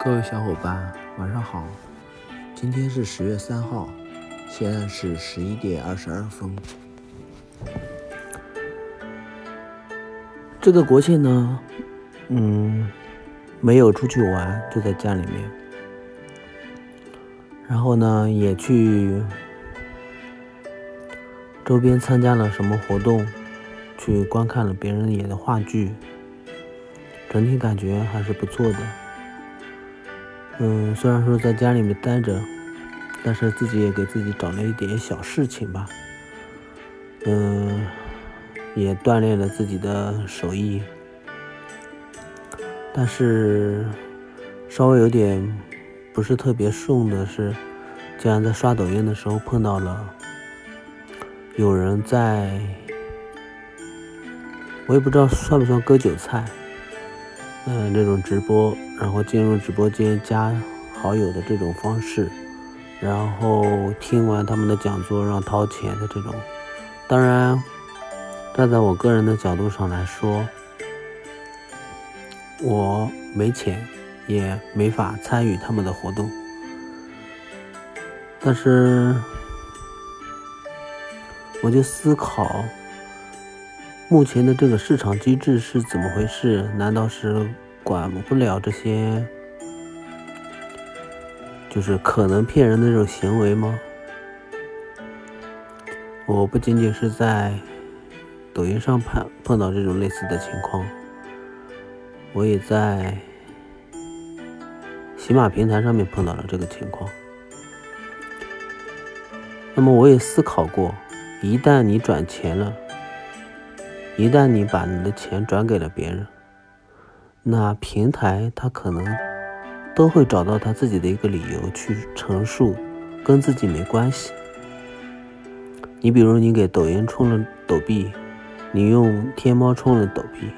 各位小伙伴，晚上好！今天是十月三号，现在是十一点二十二分。这个国庆呢，嗯，没有出去玩，就在家里面。然后呢，也去周边参加了什么活动，去观看了别人演的话剧，整体感觉还是不错的。嗯，虽然说在家里面待着，但是自己也给自己找了一点小事情吧。嗯，也锻炼了自己的手艺，但是稍微有点。不是特别顺的是，竟然在刷抖音的时候碰到了有人在，我也不知道算不算割韭菜，嗯，这种直播，然后进入直播间加好友的这种方式，然后听完他们的讲座让掏钱的这种，当然，站在我个人的角度上来说，我没钱。也没法参与他们的活动，但是我就思考，目前的这个市场机制是怎么回事？难道是管不了这些，就是可能骗人的这种行为吗？我不仅仅是在抖音上碰碰到这种类似的情况，我也在。起码平台上面碰到了这个情况，那么我也思考过，一旦你转钱了，一旦你把你的钱转给了别人，那平台他可能都会找到他自己的一个理由去陈述，跟自己没关系。你比如你给抖音充了抖币，你用天猫充了抖币，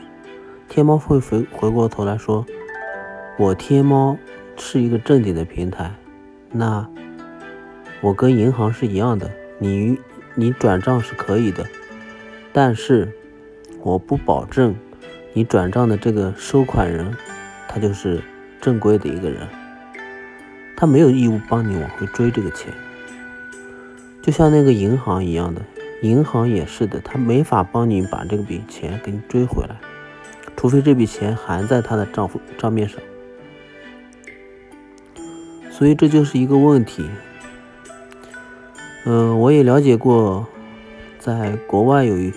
天猫会回回过头来说，我天猫。是一个正经的平台，那我跟银行是一样的，你你转账是可以的，但是我不保证你转账的这个收款人他就是正规的一个人，他没有义务帮你往回追这个钱，就像那个银行一样的，银行也是的，他没法帮你把这笔钱给你追回来，除非这笔钱还在他的账户账面上。所以这就是一个问题。嗯，我也了解过，在国外有一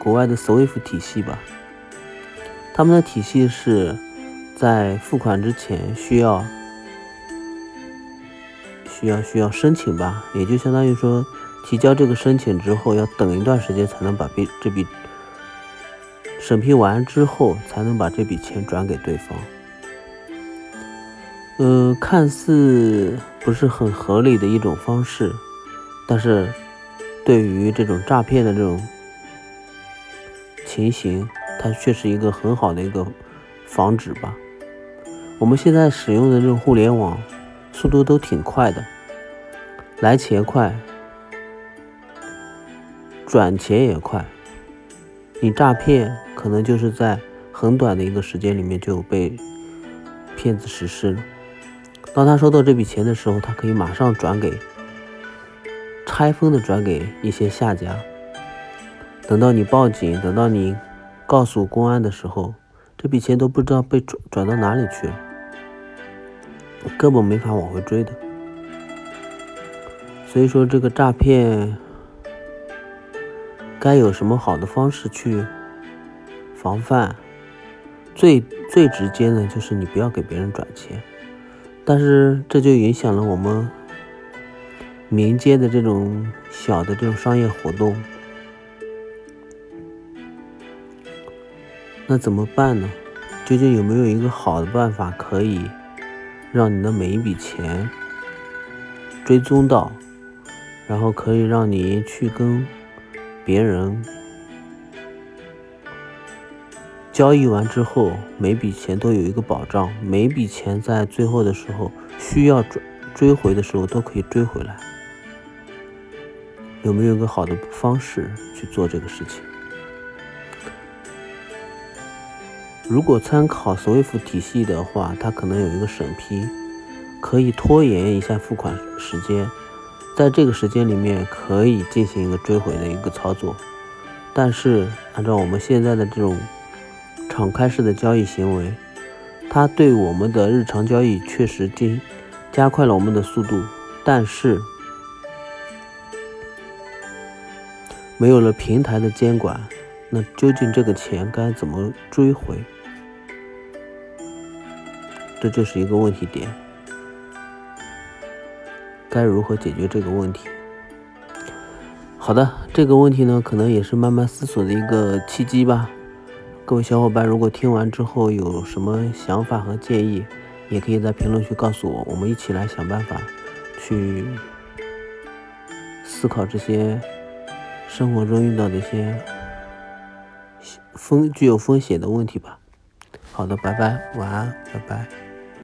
国外的 SWIFT 体系吧。他们的体系是在付款之前需要需要需要申请吧，也就相当于说提交这个申请之后，要等一段时间才能把笔这笔审批完之后，才能把这笔钱转给对方。嗯，看似不是很合理的一种方式，但是对于这种诈骗的这种情形，它却是一个很好的一个防止吧。我们现在使用的这种互联网，速度都挺快的，来钱快，转钱也快，你诈骗可能就是在很短的一个时间里面就被骗子实施了。当他收到这笔钱的时候，他可以马上转给，拆分的转给一些下家。等到你报警，等到你告诉公安的时候，这笔钱都不知道被转转到哪里去了，根本没法往回追的。所以说，这个诈骗该有什么好的方式去防范？最最直接的，就是你不要给别人转钱。但是这就影响了我们民间的这种小的这种商业活动，那怎么办呢？究竟有没有一个好的办法可以让你的每一笔钱追踪到，然后可以让你去跟别人？交易完之后，每笔钱都有一个保障，每笔钱在最后的时候需要追追回的时候都可以追回来。有没有一个好的方式去做这个事情？如果参考 SWIFT 体系的话，它可能有一个审批，可以拖延一下付款时间，在这个时间里面可以进行一个追回的一个操作。但是按照我们现在的这种敞开式的交易行为，它对我们的日常交易确实进加快了我们的速度，但是没有了平台的监管，那究竟这个钱该怎么追回？这就是一个问题点，该如何解决这个问题？好的，这个问题呢，可能也是慢慢思索的一个契机吧。各位小伙伴，如果听完之后有什么想法和建议，也可以在评论区告诉我，我们一起来想办法去思考这些生活中遇到的一些风具有风险的问题吧。好的，拜拜，晚安，拜拜。